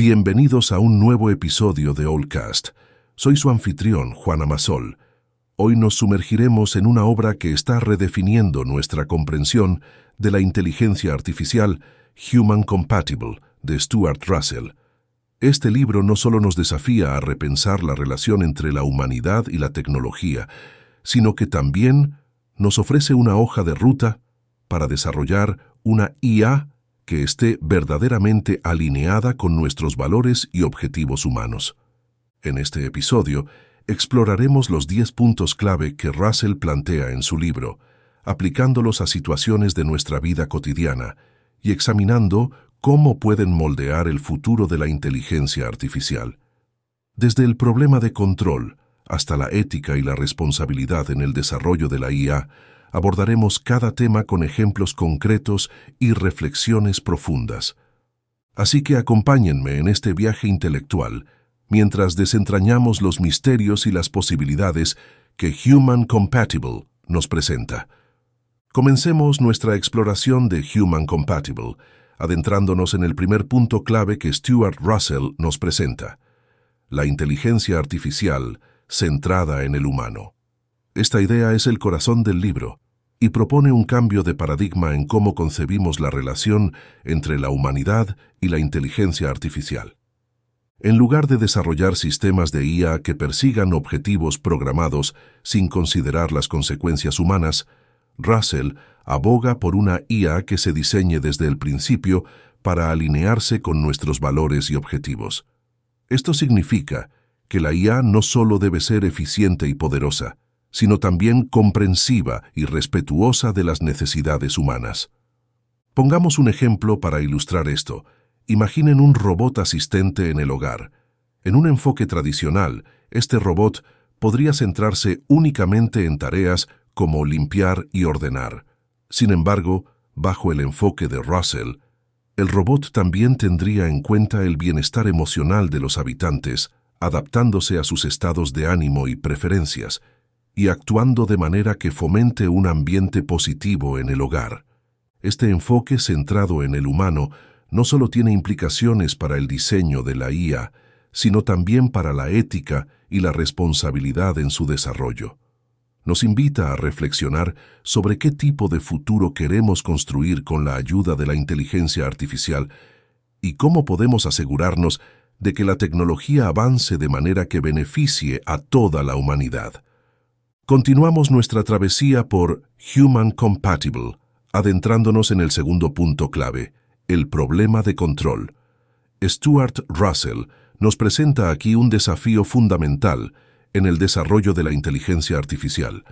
Bienvenidos a un nuevo episodio de Allcast. Soy su anfitrión, Juan Amasol. Hoy nos sumergiremos en una obra que está redefiniendo nuestra comprensión de la inteligencia artificial Human Compatible, de Stuart Russell. Este libro no solo nos desafía a repensar la relación entre la humanidad y la tecnología, sino que también nos ofrece una hoja de ruta para desarrollar una IA que esté verdaderamente alineada con nuestros valores y objetivos humanos. En este episodio, exploraremos los 10 puntos clave que Russell plantea en su libro, aplicándolos a situaciones de nuestra vida cotidiana y examinando cómo pueden moldear el futuro de la inteligencia artificial. Desde el problema de control hasta la ética y la responsabilidad en el desarrollo de la IA, abordaremos cada tema con ejemplos concretos y reflexiones profundas. Así que acompáñenme en este viaje intelectual mientras desentrañamos los misterios y las posibilidades que Human Compatible nos presenta. Comencemos nuestra exploración de Human Compatible, adentrándonos en el primer punto clave que Stuart Russell nos presenta, la inteligencia artificial centrada en el humano. Esta idea es el corazón del libro y propone un cambio de paradigma en cómo concebimos la relación entre la humanidad y la inteligencia artificial. En lugar de desarrollar sistemas de IA que persigan objetivos programados sin considerar las consecuencias humanas, Russell aboga por una IA que se diseñe desde el principio para alinearse con nuestros valores y objetivos. Esto significa que la IA no solo debe ser eficiente y poderosa, sino también comprensiva y respetuosa de las necesidades humanas. Pongamos un ejemplo para ilustrar esto. Imaginen un robot asistente en el hogar. En un enfoque tradicional, este robot podría centrarse únicamente en tareas como limpiar y ordenar. Sin embargo, bajo el enfoque de Russell, el robot también tendría en cuenta el bienestar emocional de los habitantes, adaptándose a sus estados de ánimo y preferencias, y actuando de manera que fomente un ambiente positivo en el hogar. Este enfoque centrado en el humano no solo tiene implicaciones para el diseño de la IA, sino también para la ética y la responsabilidad en su desarrollo. Nos invita a reflexionar sobre qué tipo de futuro queremos construir con la ayuda de la inteligencia artificial y cómo podemos asegurarnos de que la tecnología avance de manera que beneficie a toda la humanidad. Continuamos nuestra travesía por Human Compatible, adentrándonos en el segundo punto clave, el problema de control. Stuart Russell nos presenta aquí un desafío fundamental en el desarrollo de la inteligencia artificial.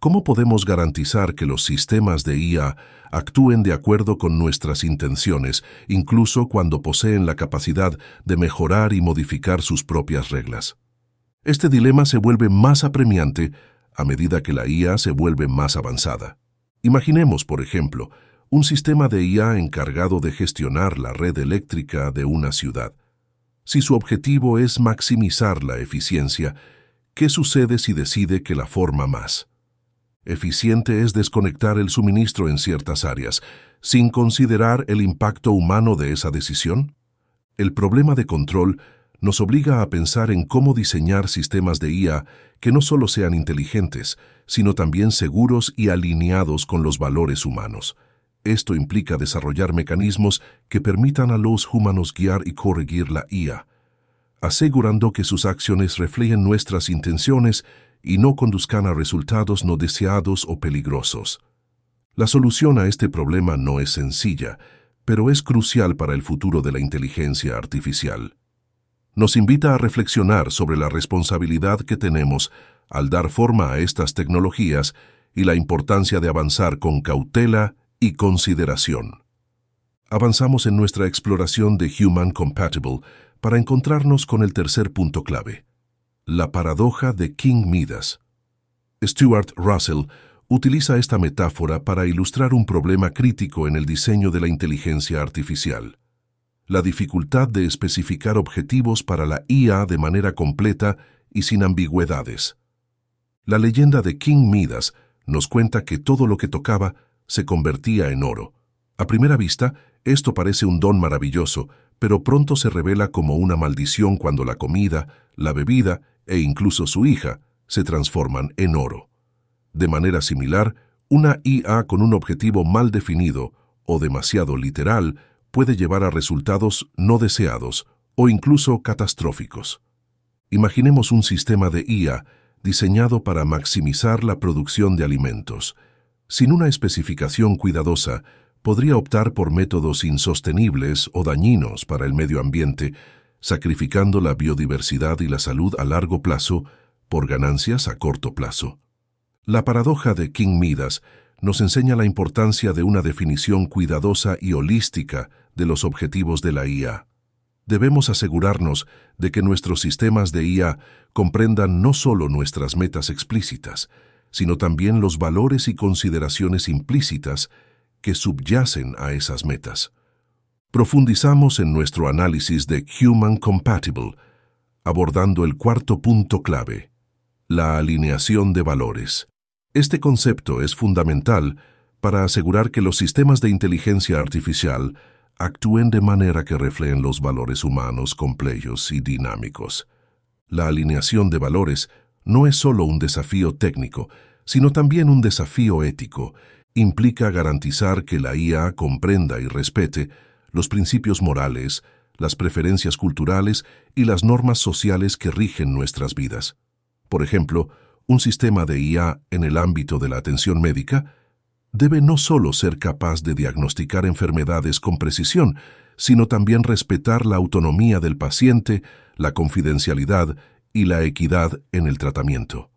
¿Cómo podemos garantizar que los sistemas de IA actúen de acuerdo con nuestras intenciones, incluso cuando poseen la capacidad de mejorar y modificar sus propias reglas? Este dilema se vuelve más apremiante a medida que la IA se vuelve más avanzada. Imaginemos, por ejemplo, un sistema de IA encargado de gestionar la red eléctrica de una ciudad. Si su objetivo es maximizar la eficiencia, ¿qué sucede si decide que la forma más? Eficiente es desconectar el suministro en ciertas áreas, sin considerar el impacto humano de esa decisión? El problema de control nos obliga a pensar en cómo diseñar sistemas de IA que no solo sean inteligentes, sino también seguros y alineados con los valores humanos. Esto implica desarrollar mecanismos que permitan a los humanos guiar y corregir la IA, asegurando que sus acciones reflejen nuestras intenciones y no conduzcan a resultados no deseados o peligrosos. La solución a este problema no es sencilla, pero es crucial para el futuro de la inteligencia artificial nos invita a reflexionar sobre la responsabilidad que tenemos al dar forma a estas tecnologías y la importancia de avanzar con cautela y consideración. Avanzamos en nuestra exploración de Human Compatible para encontrarnos con el tercer punto clave, la paradoja de King Midas. Stuart Russell utiliza esta metáfora para ilustrar un problema crítico en el diseño de la inteligencia artificial la dificultad de especificar objetivos para la IA de manera completa y sin ambigüedades. La leyenda de King Midas nos cuenta que todo lo que tocaba se convertía en oro. A primera vista, esto parece un don maravilloso, pero pronto se revela como una maldición cuando la comida, la bebida e incluso su hija se transforman en oro. De manera similar, una IA con un objetivo mal definido o demasiado literal puede llevar a resultados no deseados o incluso catastróficos. Imaginemos un sistema de IA diseñado para maximizar la producción de alimentos. Sin una especificación cuidadosa, podría optar por métodos insostenibles o dañinos para el medio ambiente, sacrificando la biodiversidad y la salud a largo plazo por ganancias a corto plazo. La paradoja de King Midas nos enseña la importancia de una definición cuidadosa y holística de los objetivos de la IA. Debemos asegurarnos de que nuestros sistemas de IA comprendan no solo nuestras metas explícitas, sino también los valores y consideraciones implícitas que subyacen a esas metas. Profundizamos en nuestro análisis de Human Compatible, abordando el cuarto punto clave, la alineación de valores. Este concepto es fundamental para asegurar que los sistemas de inteligencia artificial actúen de manera que reflejen los valores humanos complejos y dinámicos. La alineación de valores no es solo un desafío técnico, sino también un desafío ético. Implica garantizar que la IA comprenda y respete los principios morales, las preferencias culturales y las normas sociales que rigen nuestras vidas. Por ejemplo, un sistema de IA en el ámbito de la atención médica debe no solo ser capaz de diagnosticar enfermedades con precisión, sino también respetar la autonomía del paciente, la confidencialidad y la equidad en el tratamiento.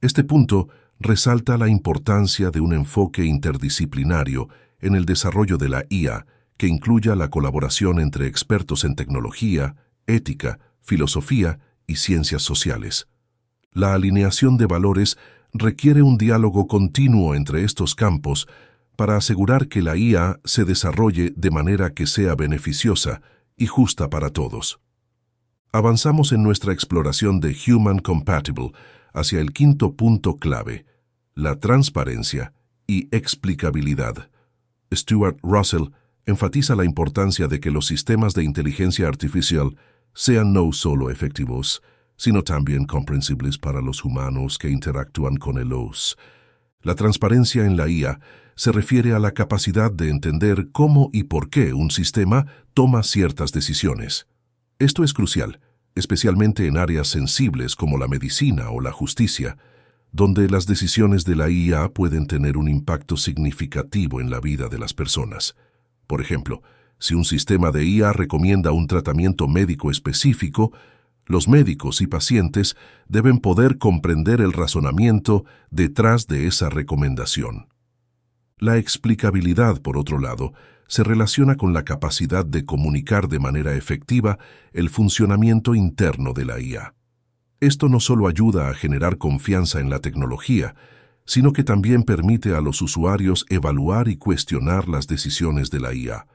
Este punto resalta la importancia de un enfoque interdisciplinario en el desarrollo de la IA que incluya la colaboración entre expertos en tecnología, ética, filosofía y ciencias sociales. La alineación de valores requiere un diálogo continuo entre estos campos para asegurar que la IA se desarrolle de manera que sea beneficiosa y justa para todos. Avanzamos en nuestra exploración de Human Compatible hacia el quinto punto clave, la transparencia y explicabilidad. Stuart Russell enfatiza la importancia de que los sistemas de inteligencia artificial sean no solo efectivos, sino también comprensibles para los humanos que interactúan con el OS. La transparencia en la IA se refiere a la capacidad de entender cómo y por qué un sistema toma ciertas decisiones. Esto es crucial, especialmente en áreas sensibles como la medicina o la justicia, donde las decisiones de la IA pueden tener un impacto significativo en la vida de las personas. Por ejemplo, si un sistema de IA recomienda un tratamiento médico específico, los médicos y pacientes deben poder comprender el razonamiento detrás de esa recomendación. La explicabilidad, por otro lado, se relaciona con la capacidad de comunicar de manera efectiva el funcionamiento interno de la IA. Esto no solo ayuda a generar confianza en la tecnología, sino que también permite a los usuarios evaluar y cuestionar las decisiones de la IA.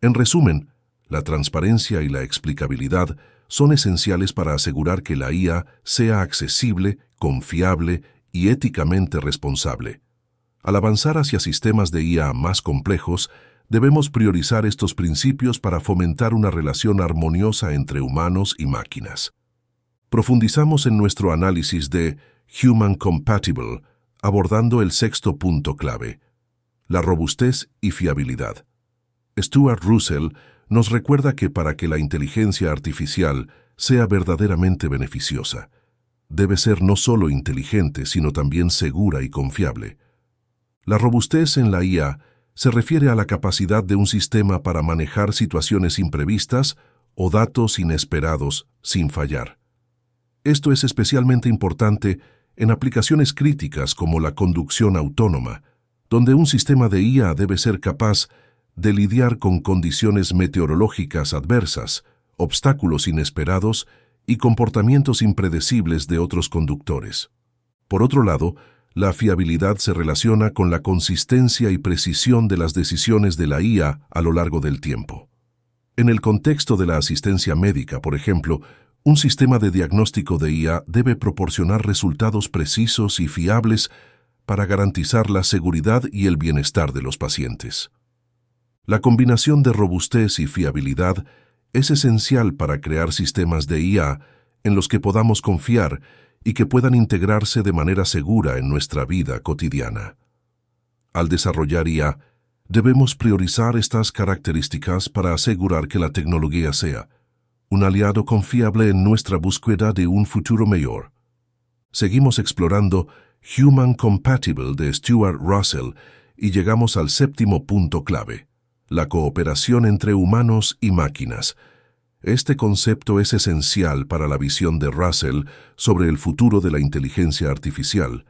En resumen, la transparencia y la explicabilidad son esenciales para asegurar que la IA sea accesible, confiable y éticamente responsable. Al avanzar hacia sistemas de IA más complejos, debemos priorizar estos principios para fomentar una relación armoniosa entre humanos y máquinas. Profundizamos en nuestro análisis de Human Compatible, abordando el sexto punto clave, la robustez y fiabilidad. Stuart Russell nos recuerda que para que la inteligencia artificial sea verdaderamente beneficiosa, debe ser no solo inteligente, sino también segura y confiable. La robustez en la IA se refiere a la capacidad de un sistema para manejar situaciones imprevistas o datos inesperados sin fallar. Esto es especialmente importante en aplicaciones críticas como la conducción autónoma, donde un sistema de IA debe ser capaz de lidiar con condiciones meteorológicas adversas, obstáculos inesperados y comportamientos impredecibles de otros conductores. Por otro lado, la fiabilidad se relaciona con la consistencia y precisión de las decisiones de la IA a lo largo del tiempo. En el contexto de la asistencia médica, por ejemplo, un sistema de diagnóstico de IA debe proporcionar resultados precisos y fiables para garantizar la seguridad y el bienestar de los pacientes. La combinación de robustez y fiabilidad es esencial para crear sistemas de IA en los que podamos confiar y que puedan integrarse de manera segura en nuestra vida cotidiana. Al desarrollar IA, debemos priorizar estas características para asegurar que la tecnología sea un aliado confiable en nuestra búsqueda de un futuro mejor. Seguimos explorando Human Compatible de Stuart Russell y llegamos al séptimo punto clave, la cooperación entre humanos y máquinas. Este concepto es esencial para la visión de Russell sobre el futuro de la inteligencia artificial,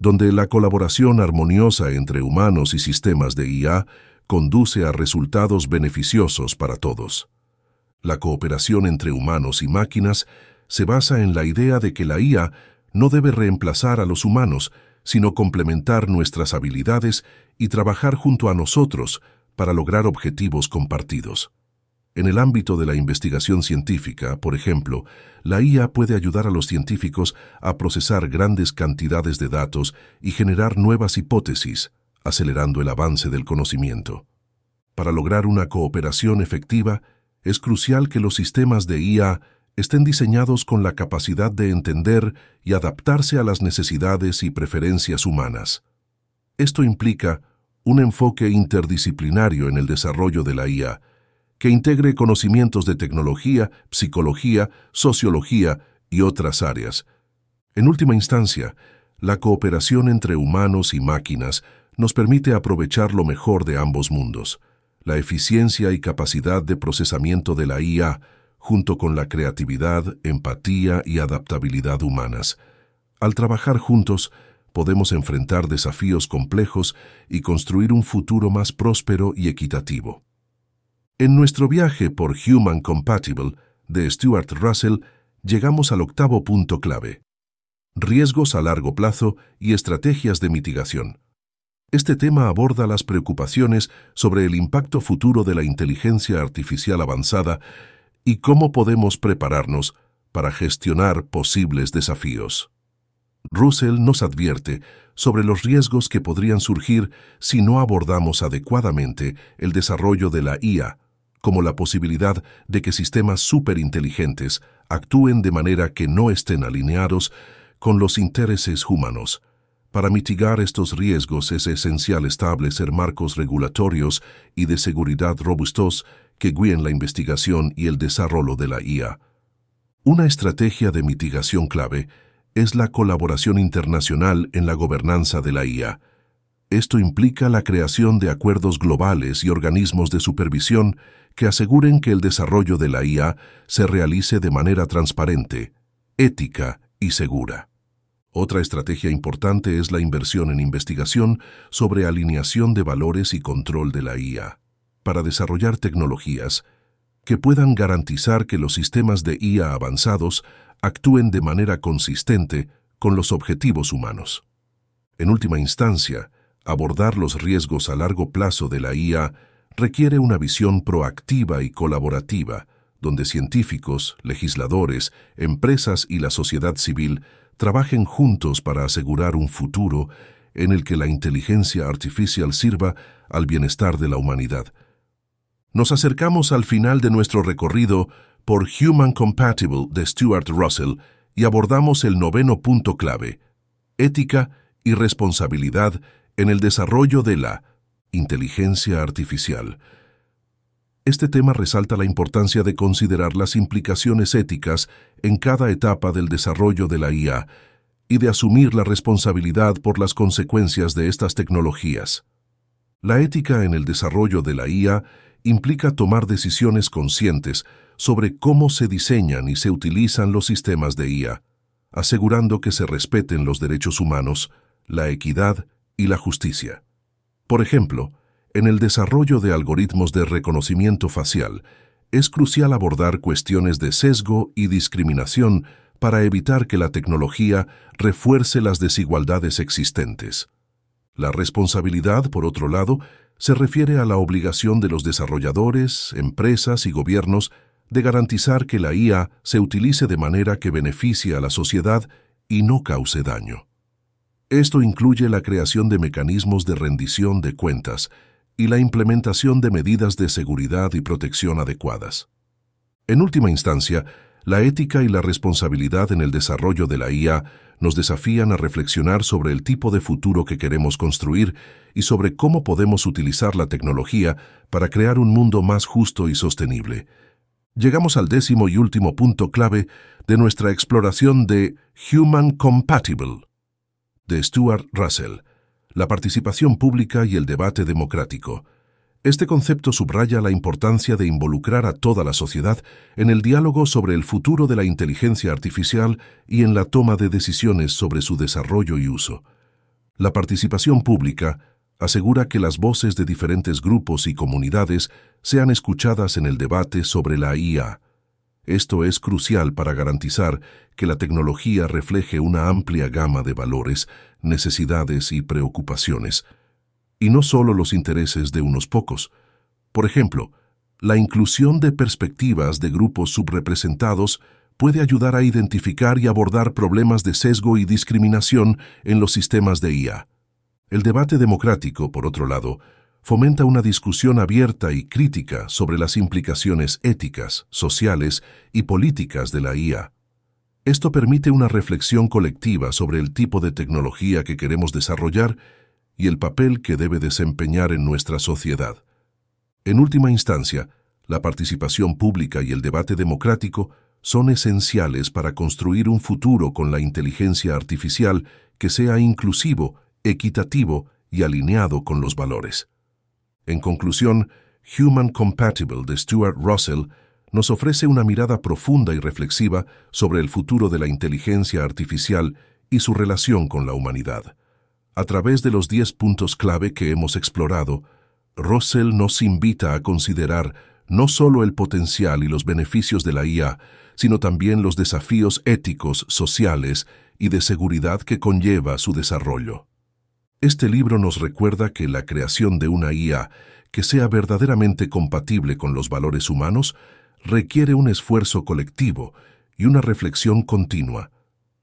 donde la colaboración armoniosa entre humanos y sistemas de IA conduce a resultados beneficiosos para todos. La cooperación entre humanos y máquinas se basa en la idea de que la IA no debe reemplazar a los humanos, sino complementar nuestras habilidades y trabajar junto a nosotros para lograr objetivos compartidos. En el ámbito de la investigación científica, por ejemplo, la IA puede ayudar a los científicos a procesar grandes cantidades de datos y generar nuevas hipótesis, acelerando el avance del conocimiento. Para lograr una cooperación efectiva, es crucial que los sistemas de IA estén diseñados con la capacidad de entender y adaptarse a las necesidades y preferencias humanas. Esto implica un enfoque interdisciplinario en el desarrollo de la IA, que integre conocimientos de tecnología, psicología, sociología y otras áreas. En última instancia, la cooperación entre humanos y máquinas nos permite aprovechar lo mejor de ambos mundos, la eficiencia y capacidad de procesamiento de la IA, junto con la creatividad, empatía y adaptabilidad humanas. Al trabajar juntos, podemos enfrentar desafíos complejos y construir un futuro más próspero y equitativo. En nuestro viaje por Human Compatible de Stuart Russell, llegamos al octavo punto clave. Riesgos a largo plazo y estrategias de mitigación. Este tema aborda las preocupaciones sobre el impacto futuro de la inteligencia artificial avanzada y cómo podemos prepararnos para gestionar posibles desafíos. Russell nos advierte sobre los riesgos que podrían surgir si no abordamos adecuadamente el desarrollo de la IA, como la posibilidad de que sistemas superinteligentes actúen de manera que no estén alineados con los intereses humanos. Para mitigar estos riesgos es esencial establecer marcos regulatorios y de seguridad robustos que guíen la investigación y el desarrollo de la IA. Una estrategia de mitigación clave es la colaboración internacional en la gobernanza de la IA. Esto implica la creación de acuerdos globales y organismos de supervisión que aseguren que el desarrollo de la IA se realice de manera transparente, ética y segura. Otra estrategia importante es la inversión en investigación sobre alineación de valores y control de la IA para desarrollar tecnologías que puedan garantizar que los sistemas de IA avanzados actúen de manera consistente con los objetivos humanos. En última instancia, abordar los riesgos a largo plazo de la IA requiere una visión proactiva y colaborativa, donde científicos, legisladores, empresas y la sociedad civil trabajen juntos para asegurar un futuro en el que la inteligencia artificial sirva al bienestar de la humanidad, nos acercamos al final de nuestro recorrido por Human Compatible de Stuart Russell y abordamos el noveno punto clave, ética y responsabilidad en el desarrollo de la inteligencia artificial. Este tema resalta la importancia de considerar las implicaciones éticas en cada etapa del desarrollo de la IA y de asumir la responsabilidad por las consecuencias de estas tecnologías. La ética en el desarrollo de la IA implica tomar decisiones conscientes sobre cómo se diseñan y se utilizan los sistemas de IA, asegurando que se respeten los derechos humanos, la equidad y la justicia. Por ejemplo, en el desarrollo de algoritmos de reconocimiento facial, es crucial abordar cuestiones de sesgo y discriminación para evitar que la tecnología refuerce las desigualdades existentes. La responsabilidad, por otro lado, se refiere a la obligación de los desarrolladores, empresas y gobiernos de garantizar que la IA se utilice de manera que beneficie a la sociedad y no cause daño. Esto incluye la creación de mecanismos de rendición de cuentas y la implementación de medidas de seguridad y protección adecuadas. En última instancia, la ética y la responsabilidad en el desarrollo de la IA nos desafían a reflexionar sobre el tipo de futuro que queremos construir y sobre cómo podemos utilizar la tecnología para crear un mundo más justo y sostenible. Llegamos al décimo y último punto clave de nuestra exploración de Human Compatible, de Stuart Russell, la participación pública y el debate democrático. Este concepto subraya la importancia de involucrar a toda la sociedad en el diálogo sobre el futuro de la inteligencia artificial y en la toma de decisiones sobre su desarrollo y uso. La participación pública asegura que las voces de diferentes grupos y comunidades sean escuchadas en el debate sobre la IA. Esto es crucial para garantizar que la tecnología refleje una amplia gama de valores, necesidades y preocupaciones, y no solo los intereses de unos pocos. Por ejemplo, la inclusión de perspectivas de grupos subrepresentados puede ayudar a identificar y abordar problemas de sesgo y discriminación en los sistemas de IA. El debate democrático, por otro lado, fomenta una discusión abierta y crítica sobre las implicaciones éticas, sociales y políticas de la IA. Esto permite una reflexión colectiva sobre el tipo de tecnología que queremos desarrollar y el papel que debe desempeñar en nuestra sociedad. En última instancia, la participación pública y el debate democrático son esenciales para construir un futuro con la inteligencia artificial que sea inclusivo, equitativo y alineado con los valores. En conclusión, Human Compatible de Stuart Russell nos ofrece una mirada profunda y reflexiva sobre el futuro de la inteligencia artificial y su relación con la humanidad. A través de los 10 puntos clave que hemos explorado, Russell nos invita a considerar no solo el potencial y los beneficios de la IA, sino también los desafíos éticos, sociales y de seguridad que conlleva su desarrollo. Este libro nos recuerda que la creación de una IA que sea verdaderamente compatible con los valores humanos requiere un esfuerzo colectivo y una reflexión continua.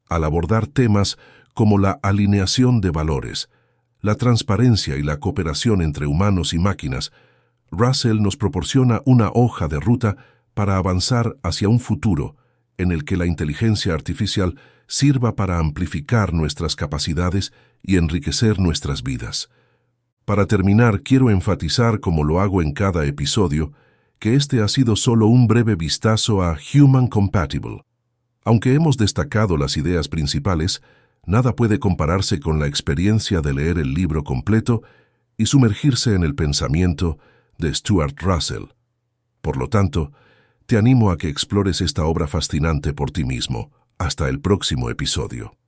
Al abordar temas como la alineación de valores, la transparencia y la cooperación entre humanos y máquinas, Russell nos proporciona una hoja de ruta para avanzar hacia un futuro en el que la inteligencia artificial sirva para amplificar nuestras capacidades y enriquecer nuestras vidas. Para terminar, quiero enfatizar, como lo hago en cada episodio, que este ha sido solo un breve vistazo a Human Compatible. Aunque hemos destacado las ideas principales, nada puede compararse con la experiencia de leer el libro completo y sumergirse en el pensamiento de Stuart Russell. Por lo tanto, te animo a que explores esta obra fascinante por ti mismo. Hasta el próximo episodio.